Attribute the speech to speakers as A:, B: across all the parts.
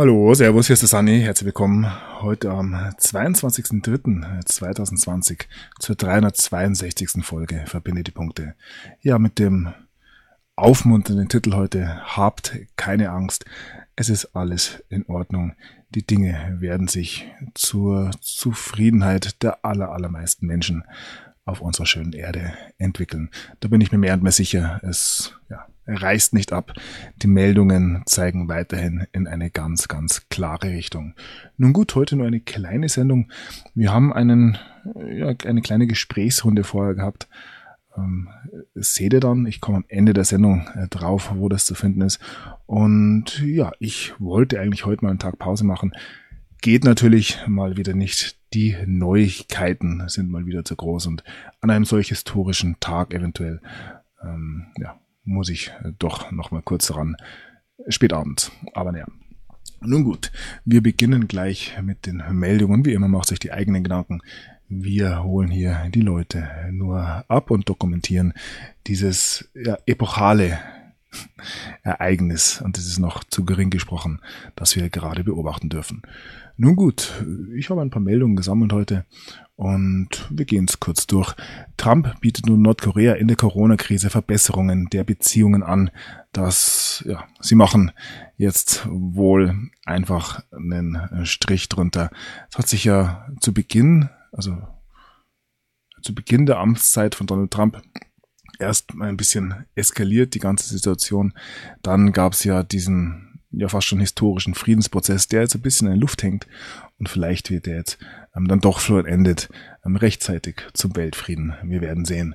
A: Hallo, Servus, hier ist der Sunny. Herzlich willkommen heute am 22.03.2020 zur 362. Folge Verbinde die Punkte. Ja, mit dem aufmunternden Titel heute Habt keine Angst. Es ist alles in Ordnung. Die Dinge werden sich zur Zufriedenheit der aller, allermeisten Menschen auf unserer schönen Erde entwickeln. Da bin ich mir mehr und mehr sicher. Es, ja, reißt nicht ab. Die Meldungen zeigen weiterhin in eine ganz, ganz klare Richtung. Nun gut, heute nur eine kleine Sendung. Wir haben einen, ja, eine kleine Gesprächsrunde vorher gehabt. Ähm, seht ihr dann, ich komme am Ende der Sendung äh, drauf, wo das zu finden ist. Und ja, ich wollte eigentlich heute mal einen Tag Pause machen. Geht natürlich mal wieder nicht. Die Neuigkeiten sind mal wieder zu groß und an einem solch historischen Tag eventuell, ähm, ja, muss ich äh, doch noch mal kurz ran. Spätabend, aber naja. Nun gut, wir beginnen gleich mit den Meldungen. Wie immer macht sich die eigenen Gedanken. Wir holen hier die Leute nur ab und dokumentieren dieses ja, epochale Ereignis, und das ist noch zu gering gesprochen, das wir gerade beobachten dürfen. Nun gut, ich habe ein paar Meldungen gesammelt heute und wir gehen es kurz durch. Trump bietet nun Nordkorea in der Corona-Krise Verbesserungen der Beziehungen an. Das, ja, sie machen jetzt wohl einfach einen Strich drunter. Es hat sich ja zu Beginn, also zu Beginn der Amtszeit von Donald Trump erst mal ein bisschen eskaliert, die ganze Situation. Dann gab es ja diesen ja fast schon historischen Friedensprozess, der jetzt ein bisschen in der Luft hängt und vielleicht wird er jetzt ähm, dann doch vollendet ähm, rechtzeitig zum Weltfrieden. Wir werden sehen.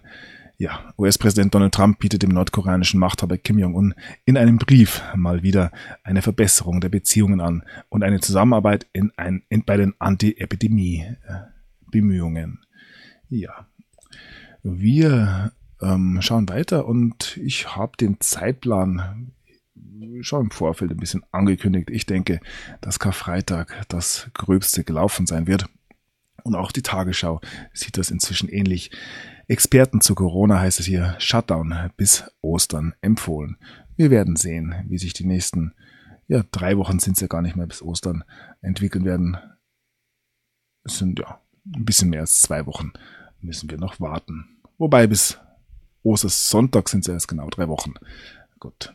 A: Ja, US-Präsident Donald Trump bietet dem nordkoreanischen Machthaber Kim Jong-un in einem Brief mal wieder eine Verbesserung der Beziehungen an und eine Zusammenarbeit in ein, in, bei den Anti-Epidemie-Bemühungen. Ja, wir ähm, schauen weiter und ich habe den Zeitplan schon im Vorfeld ein bisschen angekündigt. Ich denke, dass Karfreitag das Gröbste gelaufen sein wird. Und auch die Tagesschau sieht das inzwischen ähnlich. Experten zu Corona heißt es hier Shutdown bis Ostern empfohlen. Wir werden sehen, wie sich die nächsten, ja, drei Wochen sind es ja gar nicht mehr bis Ostern entwickeln werden. Es sind ja ein bisschen mehr als zwei Wochen müssen wir noch warten. Wobei bis Ostersonntag sind es erst genau drei Wochen. Gut.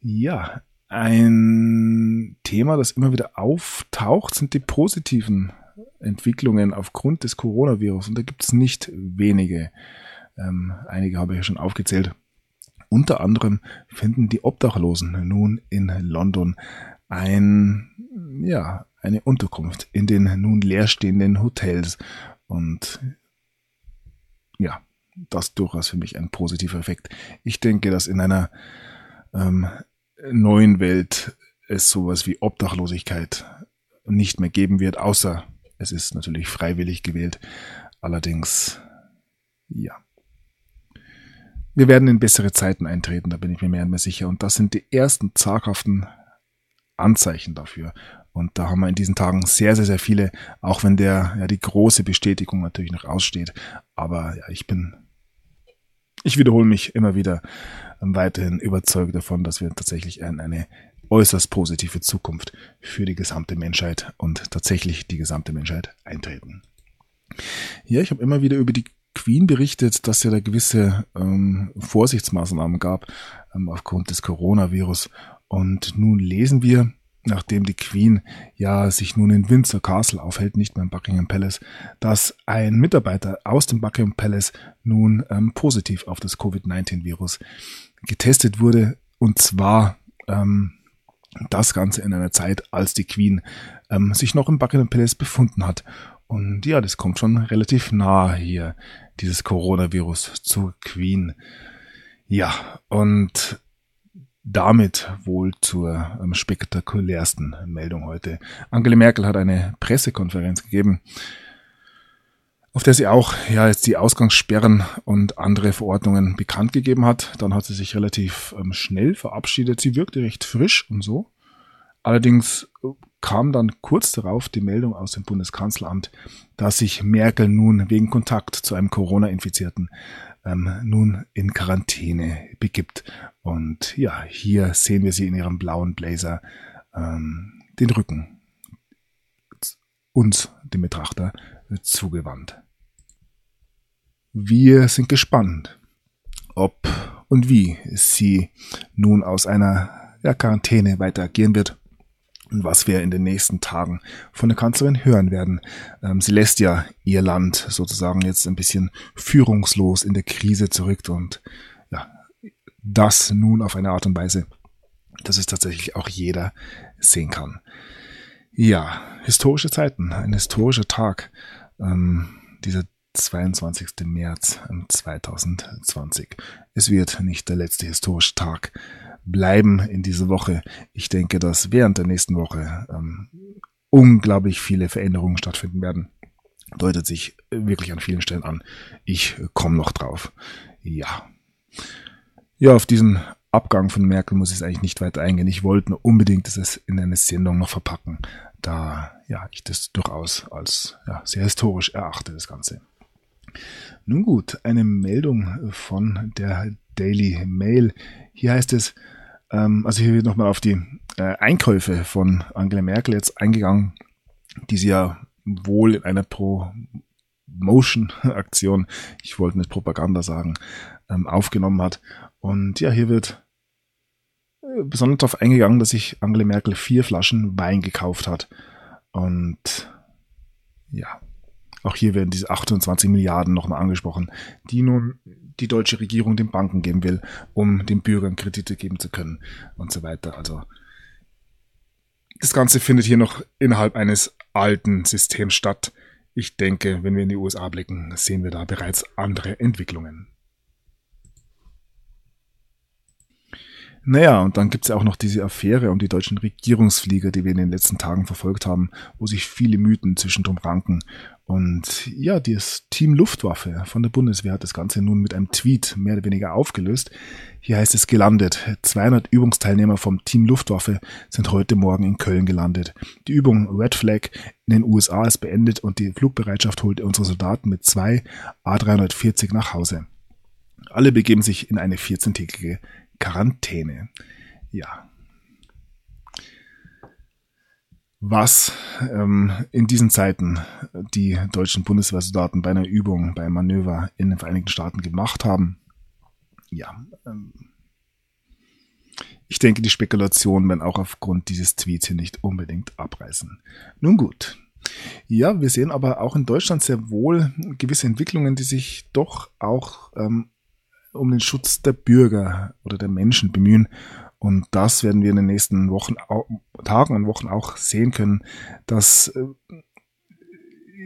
A: Ja, ein Thema, das immer wieder auftaucht, sind die positiven Entwicklungen aufgrund des Coronavirus. Und da gibt es nicht wenige. Ähm, einige habe ich ja schon aufgezählt. Unter anderem finden die Obdachlosen nun in London ein, ja, eine Unterkunft in den nun leerstehenden Hotels. Und ja, das durchaus für mich ein positiver Effekt. Ich denke, dass in einer ähm, neuen Welt es sowas wie Obdachlosigkeit nicht mehr geben wird, außer es ist natürlich freiwillig gewählt. Allerdings, ja. Wir werden in bessere Zeiten eintreten, da bin ich mir mehr und mehr sicher. Und das sind die ersten zaghaften Anzeichen dafür. Und da haben wir in diesen Tagen sehr, sehr, sehr viele, auch wenn der, ja, die große Bestätigung natürlich noch aussteht. Aber ja, ich bin ich wiederhole mich immer wieder ähm, weiterhin überzeugt davon, dass wir tatsächlich in eine äußerst positive Zukunft für die gesamte Menschheit und tatsächlich die gesamte Menschheit eintreten. Ja, ich habe immer wieder über die Queen berichtet, dass ja da gewisse ähm, Vorsichtsmaßnahmen gab ähm, aufgrund des Coronavirus. Und nun lesen wir, nachdem die Queen ja sich nun in Windsor Castle aufhält, nicht mehr im Buckingham Palace, dass ein Mitarbeiter aus dem Buckingham Palace nun ähm, positiv auf das Covid-19-Virus getestet wurde. Und zwar ähm, das Ganze in einer Zeit, als die Queen ähm, sich noch im Buckingham Palace befunden hat. Und ja, das kommt schon relativ nah hier, dieses Coronavirus zur Queen. Ja, und damit wohl zur ähm, spektakulärsten Meldung heute. Angela Merkel hat eine Pressekonferenz gegeben, auf der sie auch ja jetzt die Ausgangssperren und andere Verordnungen bekannt gegeben hat. Dann hat sie sich relativ ähm, schnell verabschiedet. Sie wirkte recht frisch und so. Allerdings äh, kam dann kurz darauf die Meldung aus dem Bundeskanzleramt, dass sich Merkel nun wegen Kontakt zu einem Corona-Infizierten ähm, nun in Quarantäne begibt. Und ja, hier sehen wir sie in ihrem blauen Blazer ähm, den Rücken uns, dem Betrachter, zugewandt. Wir sind gespannt, ob und wie sie nun aus einer ja, Quarantäne weiter agieren wird was wir in den nächsten Tagen von der Kanzlerin hören werden. Ähm, sie lässt ja ihr Land sozusagen jetzt ein bisschen führungslos in der Krise zurück und ja, das nun auf eine Art und Weise, dass es tatsächlich auch jeder sehen kann. Ja, historische Zeiten, ein historischer Tag, ähm, dieser 22. März 2020. Es wird nicht der letzte historische Tag bleiben in dieser Woche. Ich denke, dass während der nächsten Woche ähm, unglaublich viele Veränderungen stattfinden werden. Deutet sich wirklich an vielen Stellen an. Ich komme noch drauf. Ja. Ja, auf diesen Abgang von Merkel muss ich eigentlich nicht weiter eingehen. Ich wollte nur unbedingt das in eine Sendung noch verpacken, da ja ich das durchaus als ja, sehr historisch erachte, das Ganze. Nun gut, eine Meldung von der Daily Mail. Hier heißt es, ähm, also hier wird nochmal auf die äh, Einkäufe von Angela Merkel jetzt eingegangen, die sie ja wohl in einer Promotion-Aktion, ich wollte nicht Propaganda sagen, ähm, aufgenommen hat. Und ja, hier wird äh, besonders darauf eingegangen, dass sich Angela Merkel vier Flaschen Wein gekauft hat. Und ja, auch hier werden diese 28 Milliarden nochmal angesprochen, die nun die deutsche Regierung den Banken geben will, um den Bürgern Kredite geben zu können und so weiter. Also das Ganze findet hier noch innerhalb eines alten Systems statt. Ich denke, wenn wir in die USA blicken, sehen wir da bereits andere Entwicklungen. Naja, und dann gibt's ja auch noch diese Affäre um die deutschen Regierungsflieger, die wir in den letzten Tagen verfolgt haben, wo sich viele Mythen zwischendrum ranken. Und ja, das Team Luftwaffe von der Bundeswehr hat das Ganze nun mit einem Tweet mehr oder weniger aufgelöst. Hier heißt es gelandet. 200 Übungsteilnehmer vom Team Luftwaffe sind heute Morgen in Köln gelandet. Die Übung Red Flag in den USA ist beendet und die Flugbereitschaft holt unsere Soldaten mit zwei A340 nach Hause. Alle begeben sich in eine 14-tägige Quarantäne. Ja. Was ähm, in diesen Zeiten die deutschen Bundeswehrsoldaten bei einer Übung, bei einem Manöver in den Vereinigten Staaten gemacht haben, ja, ähm, ich denke, die Spekulationen werden auch aufgrund dieses Tweets hier nicht unbedingt abreißen. Nun gut. Ja, wir sehen aber auch in Deutschland sehr wohl gewisse Entwicklungen, die sich doch auch ähm, um den Schutz der Bürger oder der Menschen bemühen. Und das werden wir in den nächsten Wochen, Tagen und Wochen auch sehen können, dass äh,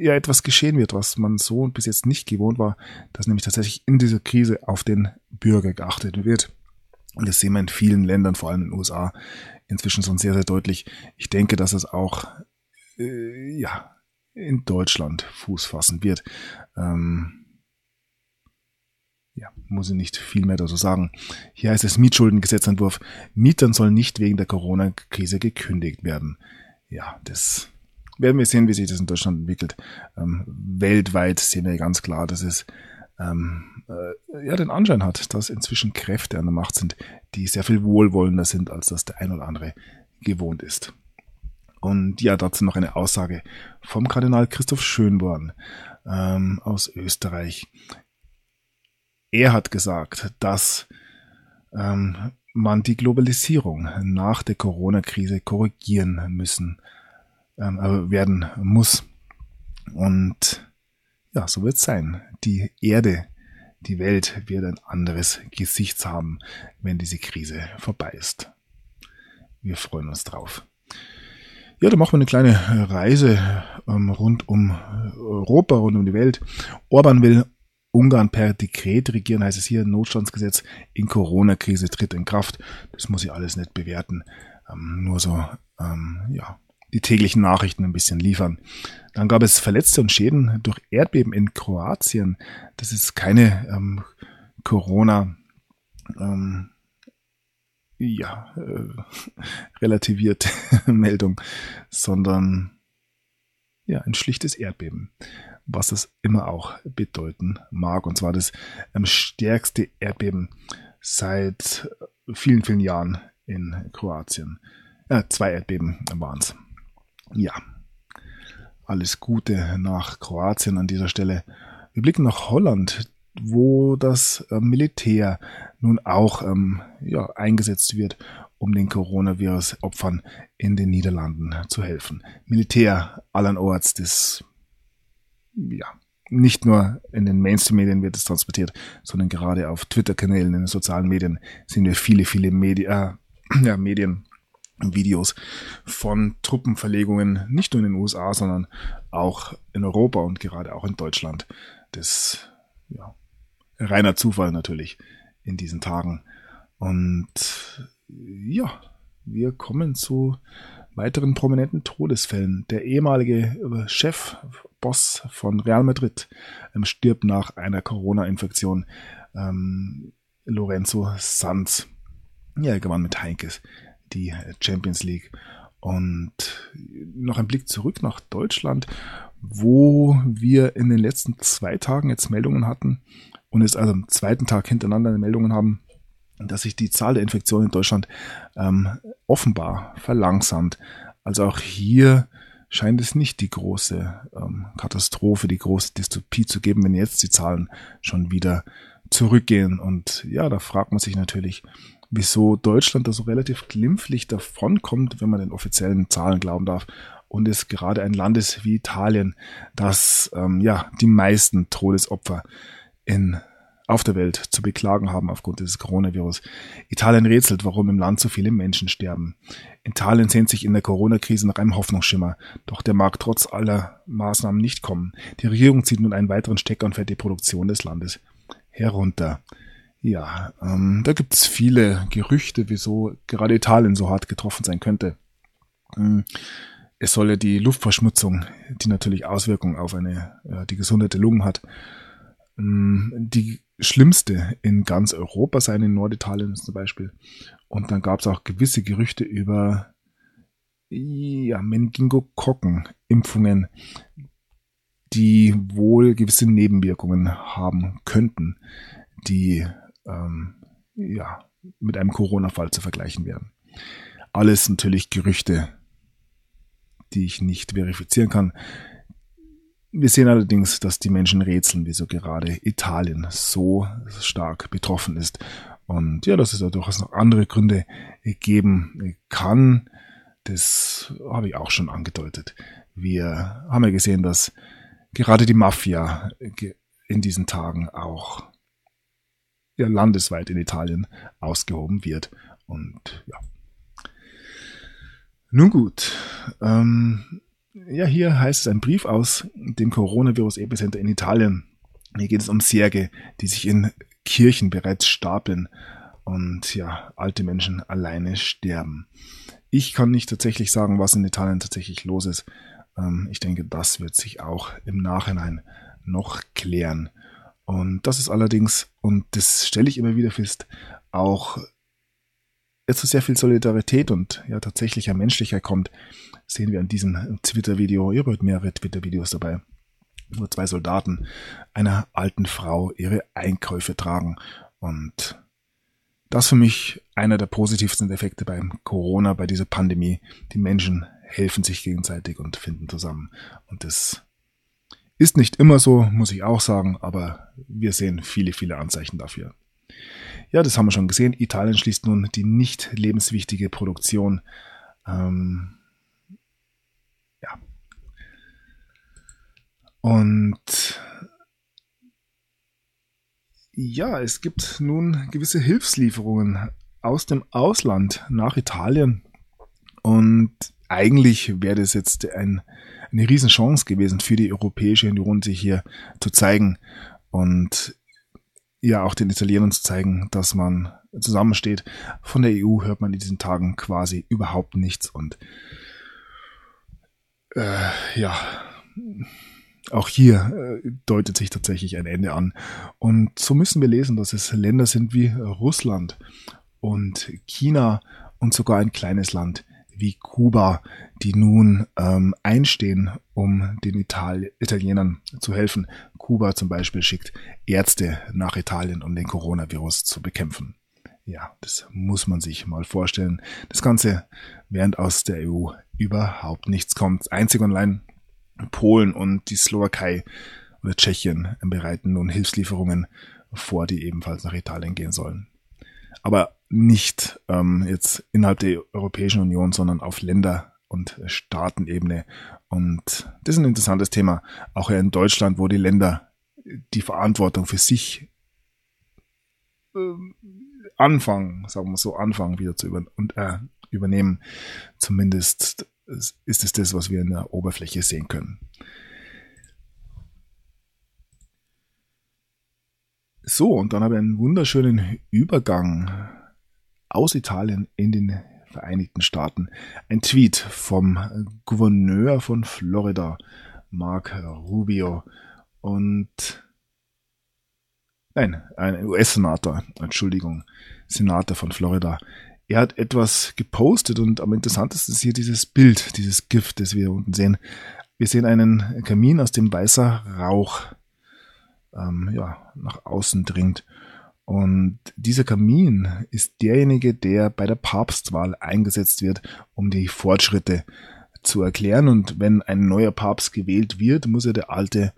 A: ja etwas geschehen wird, was man so bis jetzt nicht gewohnt war, dass nämlich tatsächlich in dieser Krise auf den Bürger geachtet wird. Und das sehen wir in vielen Ländern, vor allem in den USA, inzwischen schon sehr, sehr deutlich. Ich denke, dass es auch äh, ja in Deutschland Fuß fassen wird. Ähm, ja, muss ich nicht viel mehr dazu sagen. Hier heißt es Mietschuldengesetzentwurf. Mietern sollen nicht wegen der Corona-Krise gekündigt werden. Ja, das werden wir sehen, wie sich das in Deutschland entwickelt. Ähm, weltweit sehen wir ganz klar, dass es ähm, äh, ja den Anschein hat, dass inzwischen Kräfte an der Macht sind, die sehr viel wohlwollender sind, als das der ein oder andere gewohnt ist. Und ja, dazu noch eine Aussage vom Kardinal Christoph Schönborn ähm, aus Österreich er hat gesagt, dass ähm, man die Globalisierung nach der Corona-Krise korrigieren müssen ähm, äh, werden muss. Und ja, so wird es sein. Die Erde, die Welt wird ein anderes Gesicht haben, wenn diese Krise vorbei ist. Wir freuen uns drauf. Ja, dann machen wir eine kleine Reise ähm, rund um Europa, rund um die Welt. Orban will Ungarn per Dekret regieren, heißt es hier, Notstandsgesetz in Corona-Krise tritt in Kraft. Das muss ich alles nicht bewerten. Ähm, nur so, ähm, ja, die täglichen Nachrichten ein bisschen liefern. Dann gab es Verletzte und Schäden durch Erdbeben in Kroatien. Das ist keine ähm, Corona, ähm, ja, äh, relativierte Meldung, sondern ja, ein schlichtes Erdbeben was es immer auch bedeuten mag. Und zwar das ähm, stärkste Erdbeben seit vielen, vielen Jahren in Kroatien. Äh, zwei Erdbeben waren es. Ja, alles Gute nach Kroatien an dieser Stelle. Wir blicken nach Holland, wo das äh, Militär nun auch ähm, ja, eingesetzt wird, um den Coronavirus-Opfern in den Niederlanden zu helfen. Militär allerorts, das ja nicht nur in den Mainstream-Medien wird es transportiert, sondern gerade auf Twitter-Kanälen, in den sozialen Medien sehen wir viele, viele Media, äh, ja, Medien, Videos von Truppenverlegungen, nicht nur in den USA, sondern auch in Europa und gerade auch in Deutschland. Das, ja, reiner Zufall natürlich in diesen Tagen. Und ja, wir kommen zu weiteren prominenten Todesfällen. Der ehemalige Chef, Boss von Real Madrid ähm, stirbt nach einer Corona-Infektion. Ähm, Lorenzo Sanz. Ja, er gewann mit Heinkes die Champions League. Und noch ein Blick zurück nach Deutschland, wo wir in den letzten zwei Tagen jetzt Meldungen hatten und es also am zweiten Tag hintereinander Meldungen haben, dass sich die Zahl der Infektionen in Deutschland ähm, offenbar verlangsamt. Also auch hier scheint es nicht die große ähm, Katastrophe, die große Dystopie zu geben, wenn jetzt die Zahlen schon wieder zurückgehen. Und ja, da fragt man sich natürlich, wieso Deutschland da so relativ glimpflich davonkommt, wenn man den offiziellen Zahlen glauben darf. Und es gerade ein Land ist wie Italien, das ähm, ja die meisten Todesopfer in auf der Welt zu beklagen haben aufgrund dieses Coronavirus. Italien rätselt, warum im Land so viele Menschen sterben. Italien sehnt sich in der Corona-Krise nach einem Hoffnungsschimmer, doch der mag trotz aller Maßnahmen nicht kommen. Die Regierung zieht nun einen weiteren Stecker und fährt die Produktion des Landes herunter. Ja, ähm, da gibt es viele Gerüchte, wieso gerade Italien so hart getroffen sein könnte. Ähm, es soll ja die Luftverschmutzung, die natürlich Auswirkungen auf eine, äh, die Gesundheit Lungen hat, die schlimmste in ganz Europa sein, in Norditalien zum Beispiel. Und dann gab es auch gewisse Gerüchte über ja, Meningokokken-Impfungen, die wohl gewisse Nebenwirkungen haben könnten, die ähm, ja, mit einem Corona-Fall zu vergleichen wären. Alles natürlich Gerüchte, die ich nicht verifizieren kann. Wir sehen allerdings, dass die Menschen rätseln, wieso gerade Italien so stark betroffen ist. Und ja, dass es da durchaus noch andere Gründe geben kann, das habe ich auch schon angedeutet. Wir haben ja gesehen, dass gerade die Mafia in diesen Tagen auch ja, landesweit in Italien ausgehoben wird. Und ja. Nun gut. Ähm, ja, hier heißt es ein Brief aus dem Coronavirus-Epicenter in Italien. Hier geht es um Särge, die sich in Kirchen bereits stapeln und ja, alte Menschen alleine sterben. Ich kann nicht tatsächlich sagen, was in Italien tatsächlich los ist. Ähm, ich denke, das wird sich auch im Nachhinein noch klären. Und das ist allerdings, und das stelle ich immer wieder fest, auch zu sehr viel Solidarität und ja tatsächlicher Menschlichkeit kommt, sehen wir an diesem Twitter-Video. Ihr habt mehrere Twitter-Videos dabei, wo zwei Soldaten einer alten Frau ihre Einkäufe tragen. Und das für mich einer der positivsten Effekte beim Corona, bei dieser Pandemie. Die Menschen helfen sich gegenseitig und finden zusammen. Und das ist nicht immer so, muss ich auch sagen, aber wir sehen viele, viele Anzeichen dafür. Ja, das haben wir schon gesehen. Italien schließt nun die nicht lebenswichtige Produktion. Ähm, ja. Und ja, es gibt nun gewisse Hilfslieferungen aus dem Ausland nach Italien. Und eigentlich wäre das jetzt ein eine Riesenchance gewesen für die Europäische Union, sich hier zu zeigen und ja auch den Italienern zu zeigen, dass man zusammensteht. Von der EU hört man in diesen Tagen quasi überhaupt nichts und äh, ja, auch hier äh, deutet sich tatsächlich ein Ende an. Und so müssen wir lesen, dass es Länder sind wie Russland und China und sogar ein kleines Land wie Kuba, die nun ähm, einstehen, um den Ital Italienern zu helfen. Kuba zum Beispiel schickt Ärzte nach Italien, um den Coronavirus zu bekämpfen. Ja, das muss man sich mal vorstellen. Das Ganze, während aus der EU überhaupt nichts kommt. Einzig und allein Polen und die Slowakei oder Tschechien bereiten nun Hilfslieferungen vor, die ebenfalls nach Italien gehen sollen. Aber nicht ähm, jetzt innerhalb der Europäischen Union, sondern auf Länder- und Staatenebene. Und das ist ein interessantes Thema, auch in Deutschland, wo die Länder die Verantwortung für sich äh, anfangen, sagen wir so, anfangen wieder zu über und, äh, übernehmen. Zumindest ist es das, was wir in der Oberfläche sehen können. So, und dann habe ich einen wunderschönen Übergang aus Italien in den Vereinigten Staaten. Ein Tweet vom Gouverneur von Florida, Mark Rubio. Und nein, ein US-Senator, Entschuldigung, Senator von Florida. Er hat etwas gepostet und am interessantesten ist hier dieses Bild, dieses Gift, das wir unten sehen. Wir sehen einen Kamin, aus dem weißer Rauch ähm, ja, nach außen dringt. Und dieser Kamin ist derjenige, der bei der Papstwahl eingesetzt wird, um die Fortschritte zu erklären. Und wenn ein neuer Papst gewählt wird, muss er der alte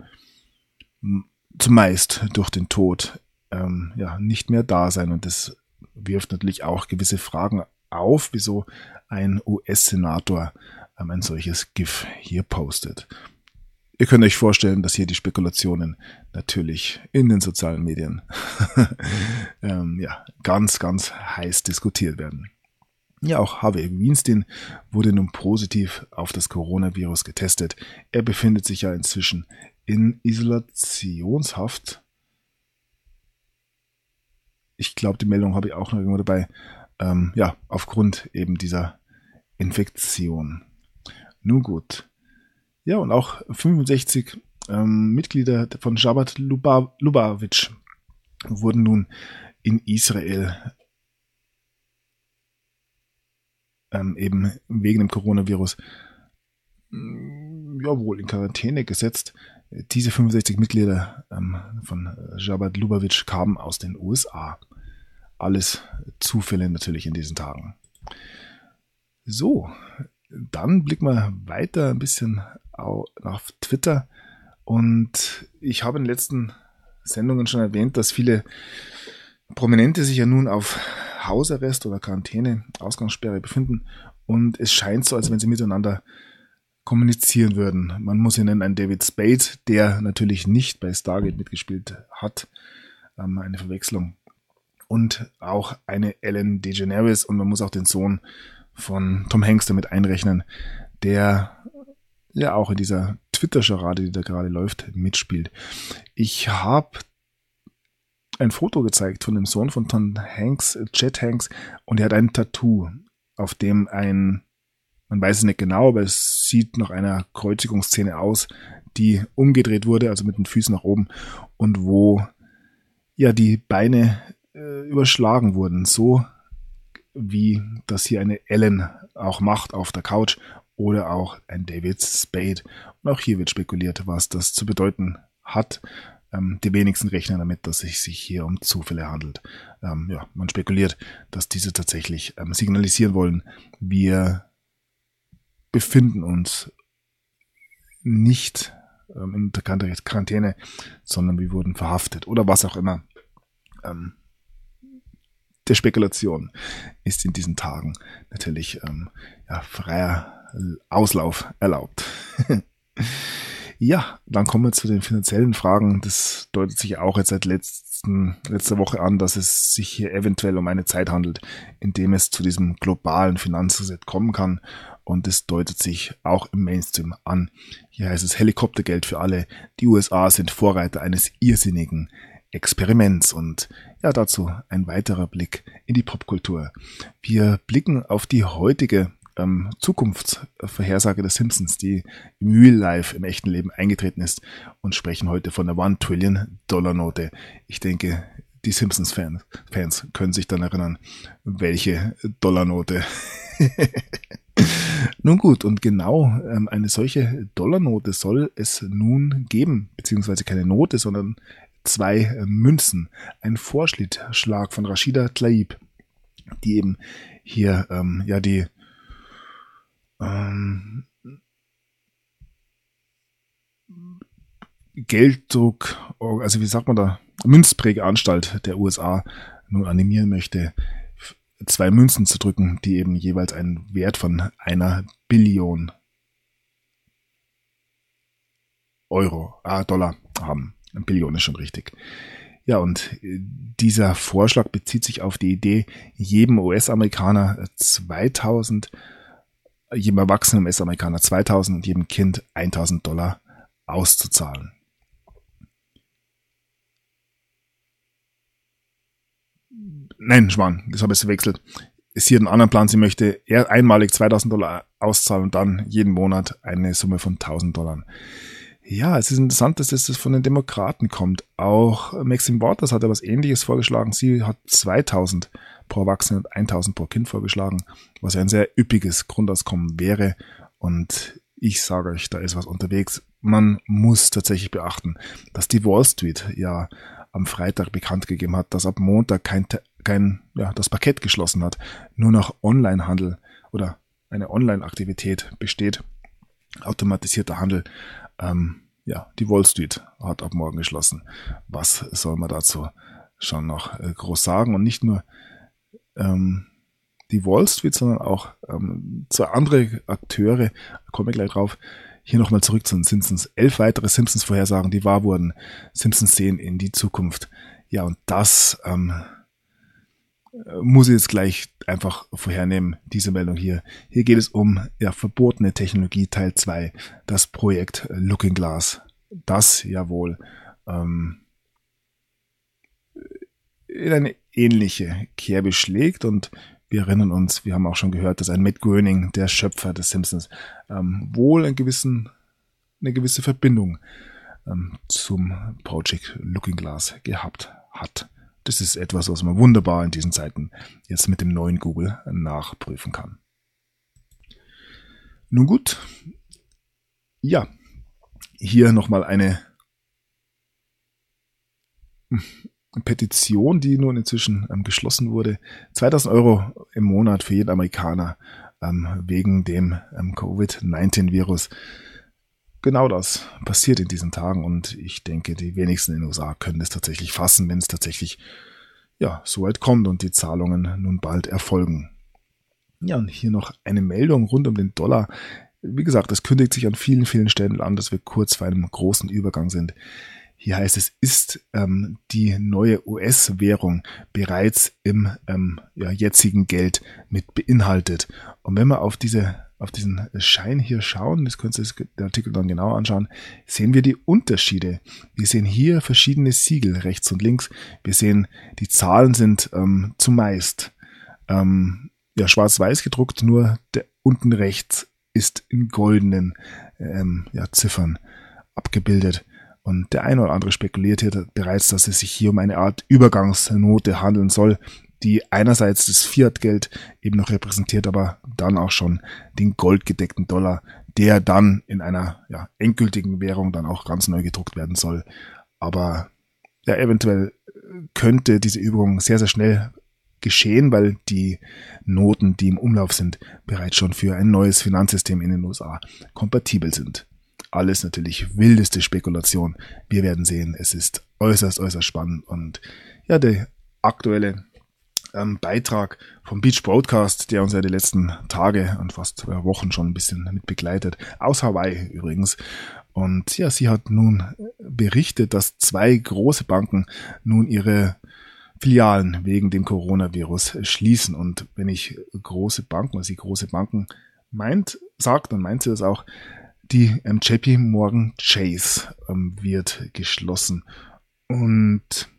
A: zumeist durch den Tod ähm, ja, nicht mehr da sein. Und das wirft natürlich auch gewisse Fragen auf, wieso ein US-Senator ähm, ein solches GIF hier postet. Ihr könnt euch vorstellen, dass hier die Spekulationen natürlich in den sozialen Medien ähm, ja, ganz, ganz heiß diskutiert werden. Ja, auch Harvey Weinstein wurde nun positiv auf das Coronavirus getestet. Er befindet sich ja inzwischen in Isolationshaft. Ich glaube, die Meldung habe ich auch noch irgendwo dabei. Ähm, ja, aufgrund eben dieser Infektion. Nun gut. Ja, und auch 65 ähm, Mitglieder von Jabhat Lubavitch wurden nun in Israel ähm, eben wegen dem Coronavirus mm, ja wohl in Quarantäne gesetzt. Diese 65 Mitglieder ähm, von Jabhat Lubavitch kamen aus den USA. Alles Zufälle natürlich in diesen Tagen. So, dann blicken wir weiter ein bisschen auf Twitter. Und ich habe in den letzten Sendungen schon erwähnt, dass viele Prominente sich ja nun auf Hausarrest oder Quarantäne, Ausgangssperre befinden. Und es scheint so, als wenn sie miteinander kommunizieren würden. Man muss nennen einen David Spade, der natürlich nicht bei Stargate mitgespielt hat. Ähm, eine Verwechslung. Und auch eine Ellen DeGeneres und man muss auch den Sohn von Tom Hanks damit einrechnen, der ja auch in dieser Twitter-Charade, die da gerade läuft, mitspielt. Ich habe ein Foto gezeigt von dem Sohn von Tom Hanks, Chet Hanks, und er hat ein Tattoo, auf dem ein, man weiß es nicht genau, aber es sieht nach einer Kreuzigungsszene aus, die umgedreht wurde, also mit den Füßen nach oben, und wo ja die Beine äh, überschlagen wurden, so wie das hier eine Ellen auch macht auf der Couch oder auch ein David Spade. Und auch hier wird spekuliert, was das zu bedeuten hat. Ähm, die wenigsten rechnen damit, dass es sich hier um Zufälle handelt. Ähm, ja, man spekuliert, dass diese tatsächlich ähm, signalisieren wollen, wir befinden uns nicht ähm, in der Quarantäne, sondern wir wurden verhaftet oder was auch immer. Ähm, der Spekulation ist in diesen Tagen natürlich ähm, ja, freier Auslauf erlaubt. ja, dann kommen wir zu den finanziellen Fragen. Das deutet sich auch jetzt seit letzten, letzter Woche an, dass es sich hier eventuell um eine Zeit handelt, in dem es zu diesem globalen Finanzreset kommen kann. Und es deutet sich auch im Mainstream an. Hier heißt es Helikoptergeld für alle. Die USA sind Vorreiter eines irrsinnigen Experiments und ja, dazu ein weiterer Blick in die Popkultur. Wir blicken auf die heutige ähm, Zukunftsvorhersage der Simpsons, die im Real Life, im echten Leben eingetreten ist und sprechen heute von der One Trillion Dollar Note. Ich denke, die Simpsons-Fans Fans können sich dann erinnern, welche Dollarnote. nun gut, und genau ähm, eine solche Dollarnote soll es nun geben, beziehungsweise keine Note, sondern zwei äh, Münzen. Ein Vorschlag von Rashida Tlaib die eben hier ähm, ja die ähm, Gelddruck, also wie sagt man da, Münzprägeanstalt der USA nun animieren möchte, zwei Münzen zu drücken, die eben jeweils einen Wert von einer Billion Euro, ah, Dollar haben. Eine Billion ist schon richtig. Ja, und äh, dieser Vorschlag bezieht sich auf die Idee, jedem US-Amerikaner 2000, jedem erwachsenen US-Amerikaner 2000 und jedem Kind 1000 Dollar auszuzahlen. Nein, Schwan, das habe ich verwechselt. Ist hier ein anderer Plan, sie möchte einmalig 2000 Dollar auszahlen und dann jeden Monat eine Summe von 1000 Dollar. Ja, es ist interessant, dass das von den Demokraten kommt. Auch Maxim Waters hat ja was ähnliches vorgeschlagen. Sie hat 2000 pro Erwachsenen und 1000 pro Kind vorgeschlagen, was ja ein sehr üppiges Grundauskommen wäre. Und ich sage euch, da ist was unterwegs. Man muss tatsächlich beachten, dass die Wall Street ja am Freitag bekannt gegeben hat, dass ab Montag kein, kein ja, das Parkett geschlossen hat, nur noch Onlinehandel oder eine Online-Aktivität besteht, automatisierter Handel ähm, ja, die Wall Street hat ab morgen geschlossen. Was soll man dazu schon noch äh, groß sagen? Und nicht nur ähm, die Wall Street, sondern auch ähm, zwei andere Akteure, komme ich gleich drauf. Hier nochmal zurück zu den Simpsons. Elf weitere Simpsons-Vorhersagen, die wahr wurden. Simpsons sehen in die Zukunft. Ja, und das ähm, muss ich jetzt gleich einfach vorhernehmen, diese Meldung hier. Hier geht es um ja, verbotene Technologie Teil 2, das Projekt Looking Glass. Das jawohl ähm, in eine ähnliche Kerbe schlägt und wir erinnern uns, wir haben auch schon gehört, dass ein Matt Groening, der Schöpfer des Simpsons, ähm, wohl einen gewissen, eine gewisse Verbindung ähm, zum Project Looking Glass gehabt hat. Das ist etwas, was man wunderbar in diesen Zeiten jetzt mit dem neuen Google nachprüfen kann. Nun gut. Ja, hier nochmal eine Petition, die nun inzwischen ähm, geschlossen wurde. 2000 Euro im Monat für jeden Amerikaner ähm, wegen dem ähm, Covid-19-Virus genau das passiert in diesen Tagen und ich denke, die wenigsten in den USA können es tatsächlich fassen, wenn es tatsächlich ja, so weit kommt und die Zahlungen nun bald erfolgen. Ja, und hier noch eine Meldung rund um den Dollar. Wie gesagt, es kündigt sich an vielen, vielen Stellen an, dass wir kurz vor einem großen Übergang sind. Hier heißt es, ist ähm, die neue US-Währung bereits im ähm, ja, jetzigen Geld mit beinhaltet. Und wenn wir auf diese auf diesen Schein hier schauen, das könnt ihr den Artikel dann genau anschauen, sehen wir die Unterschiede. Wir sehen hier verschiedene Siegel rechts und links. Wir sehen, die Zahlen sind ähm, zumeist ähm, ja, schwarz-weiß gedruckt, nur der unten rechts ist in goldenen ähm, ja, Ziffern abgebildet. Und der eine oder andere spekuliert hier bereits, dass es sich hier um eine Art Übergangsnote handeln soll, die einerseits das Fiat-Geld eben noch repräsentiert, aber dann auch schon den goldgedeckten Dollar, der dann in einer ja, endgültigen Währung dann auch ganz neu gedruckt werden soll. Aber ja, eventuell könnte diese Übung sehr, sehr schnell geschehen, weil die Noten, die im Umlauf sind, bereits schon für ein neues Finanzsystem in den USA kompatibel sind. Alles natürlich wildeste Spekulation. Wir werden sehen, es ist äußerst, äußerst spannend und ja, der aktuelle ähm, Beitrag vom Beach Broadcast, der uns ja die letzten Tage und fast Wochen schon ein bisschen mit begleitet. Aus Hawaii übrigens. Und ja, sie hat nun berichtet, dass zwei große Banken nun ihre Filialen wegen dem Coronavirus schließen. Und wenn ich große Banken, also sie große Banken meint, sagt, dann meint sie das auch, die ähm, Morgan Chase ähm, wird geschlossen. Und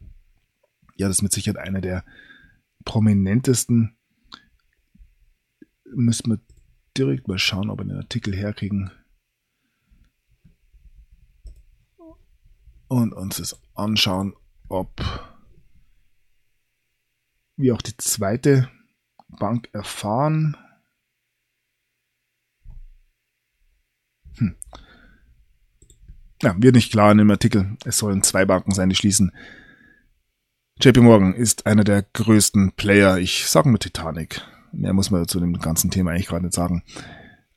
A: ja, das ist mit Sicherheit einer der prominentesten müssen wir direkt mal schauen, ob wir den Artikel herkriegen. Und uns das anschauen, ob wir auch die zweite Bank erfahren. Hm. Ja, wird nicht klar in dem Artikel. Es sollen zwei Banken sein, die schließen. JP Morgan ist einer der größten Player. Ich sage nur Titanic. Mehr muss man zu dem ganzen Thema eigentlich gerade nicht sagen.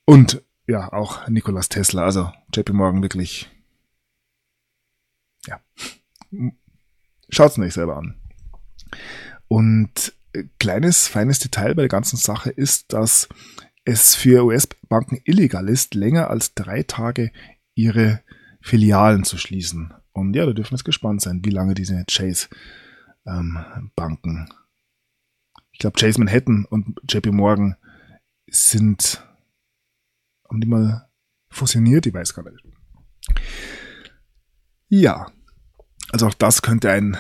A: Und ja, auch Nikolas Tesla. Also JP Morgan wirklich. Ja. Schaut's euch selber an. Und äh, kleines, feines Detail bei der ganzen Sache ist, dass es für US-Banken illegal ist, länger als drei Tage ihre Filialen zu schließen. Und ja, da dürfen wir jetzt gespannt sein, wie lange diese Chase ähm, Banken. Ich glaube, Chase Manhattan und JP Morgan sind, haben die mal fusioniert? Ich weiß gar nicht. Ja, also auch das könnte ein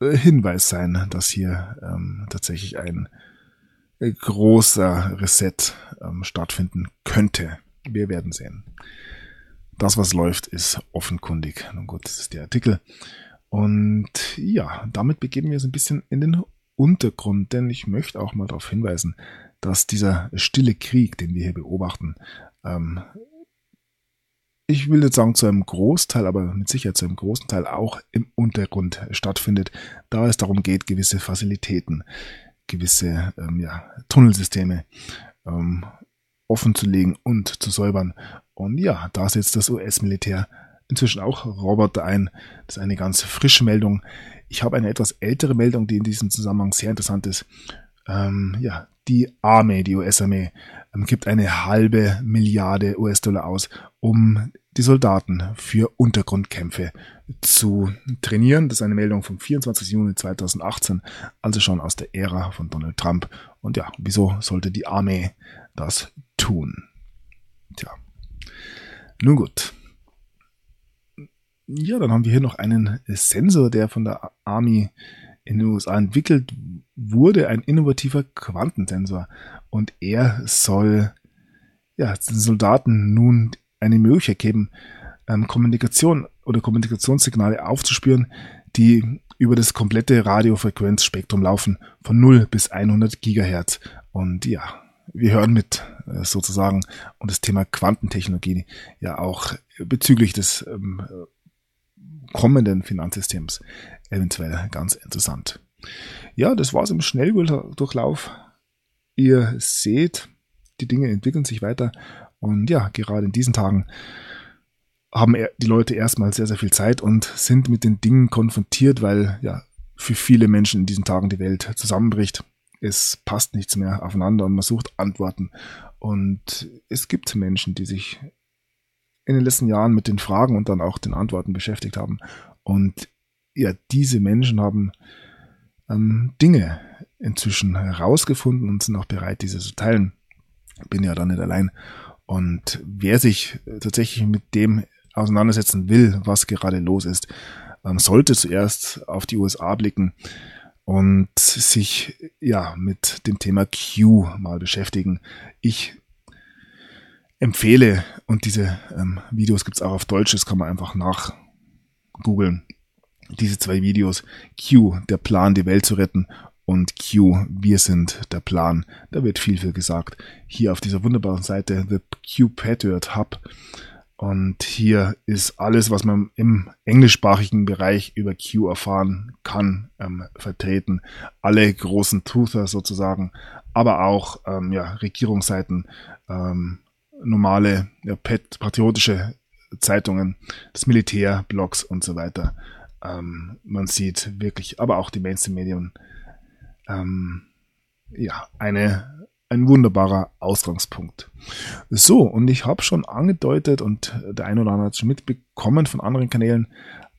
A: äh, Hinweis sein, dass hier ähm, tatsächlich ein äh, großer Reset ähm, stattfinden könnte. Wir werden sehen. Das, was läuft, ist offenkundig. Nun gut, das ist der Artikel. Und ja, damit begeben wir uns ein bisschen in den Untergrund, denn ich möchte auch mal darauf hinweisen, dass dieser stille Krieg, den wir hier beobachten, ähm, ich will nicht sagen zu einem Großteil, aber mit Sicherheit zu einem großen Teil auch im Untergrund stattfindet, da es darum geht, gewisse Facilitäten, gewisse ähm, ja, Tunnelsysteme ähm, offen zu legen und zu säubern. Und ja, da setzt das US-Militär inzwischen auch Roboter ein. Das ist eine ganz frische Meldung. Ich habe eine etwas ältere Meldung, die in diesem Zusammenhang sehr interessant ist. Ähm, ja, die Armee, die US-Armee, ähm, gibt eine halbe Milliarde US-Dollar aus, um die Soldaten für Untergrundkämpfe zu trainieren. Das ist eine Meldung vom 24. Juni 2018, also schon aus der Ära von Donald Trump. Und ja, wieso sollte die Armee das tun? Tja. Nun gut. Ja, dann haben wir hier noch einen Sensor, der von der Army in den USA entwickelt wurde, ein innovativer Quantensensor. Und er soll ja, den Soldaten nun eine Möglichkeit geben, ähm, Kommunikation oder Kommunikationssignale aufzuspüren, die über das komplette Radiofrequenzspektrum laufen, von 0 bis 100 Gigahertz. Und ja, wir hören mit äh, sozusagen und das Thema Quantentechnologie ja auch bezüglich des ähm, kommenden Finanzsystems eventuell ganz interessant. Ja, das war's im Schnelldurchlauf. Ihr seht, die Dinge entwickeln sich weiter und ja, gerade in diesen Tagen haben die Leute erstmal sehr, sehr viel Zeit und sind mit den Dingen konfrontiert, weil ja für viele Menschen in diesen Tagen die Welt zusammenbricht. Es passt nichts mehr aufeinander und man sucht Antworten. Und es gibt Menschen, die sich in den letzten Jahren mit den Fragen und dann auch den Antworten beschäftigt haben. Und ja, diese Menschen haben ähm, Dinge inzwischen herausgefunden und sind auch bereit, diese zu teilen. Bin ja da nicht allein. Und wer sich tatsächlich mit dem auseinandersetzen will, was gerade los ist, ähm, sollte zuerst auf die USA blicken und sich ja mit dem Thema Q mal beschäftigen. Ich empfehle, und diese ähm, Videos gibt's auch auf Deutsch, das kann man einfach nach googeln. Diese zwei Videos, Q, der Plan, die Welt zu retten, und Q, wir sind der Plan. Da wird viel, viel gesagt. Hier auf dieser wunderbaren Seite, The Q Patriot Hub. Und hier ist alles, was man im englischsprachigen Bereich über Q erfahren kann, ähm, vertreten. Alle großen Truther sozusagen, aber auch ähm, ja, Regierungsseiten, ähm, normale ja, patriotische Zeitungen, das Militär, Blogs und so weiter. Ähm, man sieht wirklich, aber auch die Mainstream-Medien, ähm, ja, eine, ein wunderbarer Ausgangspunkt. So, und ich habe schon angedeutet und der eine oder andere hat schon mitbekommen von anderen Kanälen,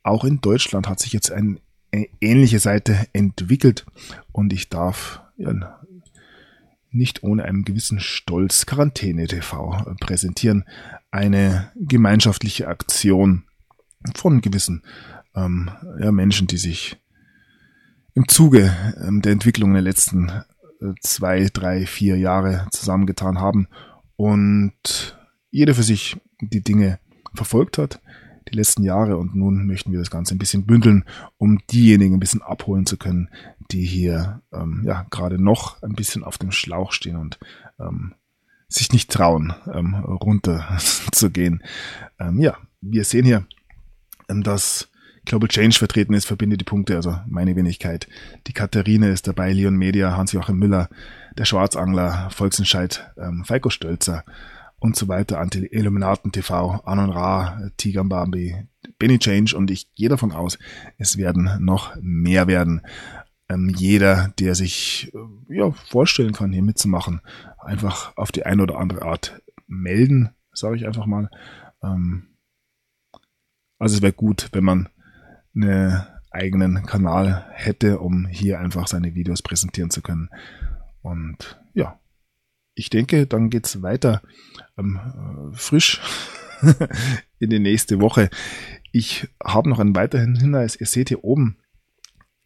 A: auch in Deutschland hat sich jetzt eine ähnliche Seite entwickelt und ich darf ja, nicht ohne einen gewissen Stolz Quarantäne TV präsentieren. Eine gemeinschaftliche Aktion von gewissen ähm, ja, Menschen, die sich im Zuge ähm, der Entwicklung der letzten äh, zwei, drei, vier Jahre zusammengetan haben und jeder für sich die Dinge verfolgt hat, die letzten Jahre und nun möchten wir das Ganze ein bisschen bündeln, um diejenigen ein bisschen abholen zu können, die hier ähm, ja gerade noch ein bisschen auf dem Schlauch stehen und ähm, sich nicht trauen, ähm, runter zu gehen. Ähm, ja, wir sehen hier, ähm, dass Global Change vertreten ist, verbinde die Punkte, also meine Wenigkeit. Die Katharine ist dabei, Leon Media, Hans-Joachim Müller, der Schwarzangler, Volksentscheid, ähm, Falco Stölzer und so weiter, Anti-Illuminaten TV, Anon Ra, Tigambambi, Benny Change und ich gehe davon aus, es werden noch mehr werden. Ähm, jeder, der sich äh, ja, vorstellen kann, hier mitzumachen, einfach auf die eine oder andere Art melden, sage ich einfach mal. Ähm, also es wäre gut, wenn man einen eigenen Kanal hätte, um hier einfach seine Videos präsentieren zu können. Und ja, ich denke, dann geht's weiter ähm, frisch in die nächste Woche. Ich habe noch einen weiteren Hinweis. Ihr seht hier oben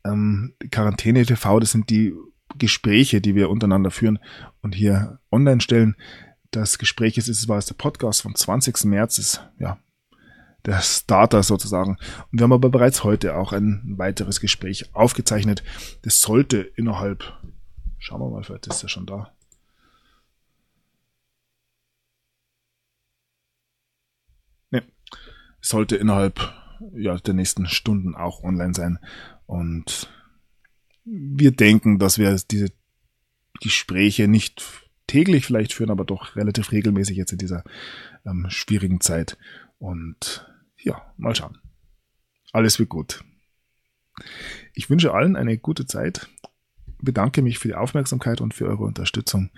A: ähm, Quarantäne TV, das sind die Gespräche, die wir untereinander führen und hier online stellen. Das Gespräch ist, es war der Podcast vom 20. März, ist ja der Starter sozusagen. Und wir haben aber bereits heute auch ein weiteres Gespräch aufgezeichnet. Das sollte innerhalb, schauen wir mal, vielleicht ist er schon da. Sollte innerhalb ja, der nächsten Stunden auch online sein. Und wir denken, dass wir diese Gespräche nicht täglich vielleicht führen, aber doch relativ regelmäßig jetzt in dieser ähm, schwierigen Zeit. Und ja, mal schauen. Alles wird gut. Ich wünsche allen eine gute Zeit, bedanke mich für die Aufmerksamkeit und für eure Unterstützung.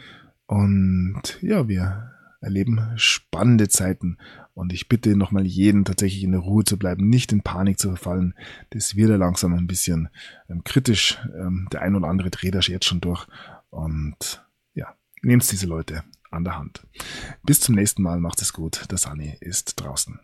A: Und ja, wir erleben spannende Zeiten. Und ich bitte nochmal jeden tatsächlich in der Ruhe zu bleiben, nicht in Panik zu verfallen. Das wird ja langsam ein bisschen ähm, kritisch. Ähm, der ein oder andere dreht das jetzt schon durch. Und ja, nehmt diese Leute an der Hand. Bis zum nächsten Mal, macht es gut. Der Sani ist draußen.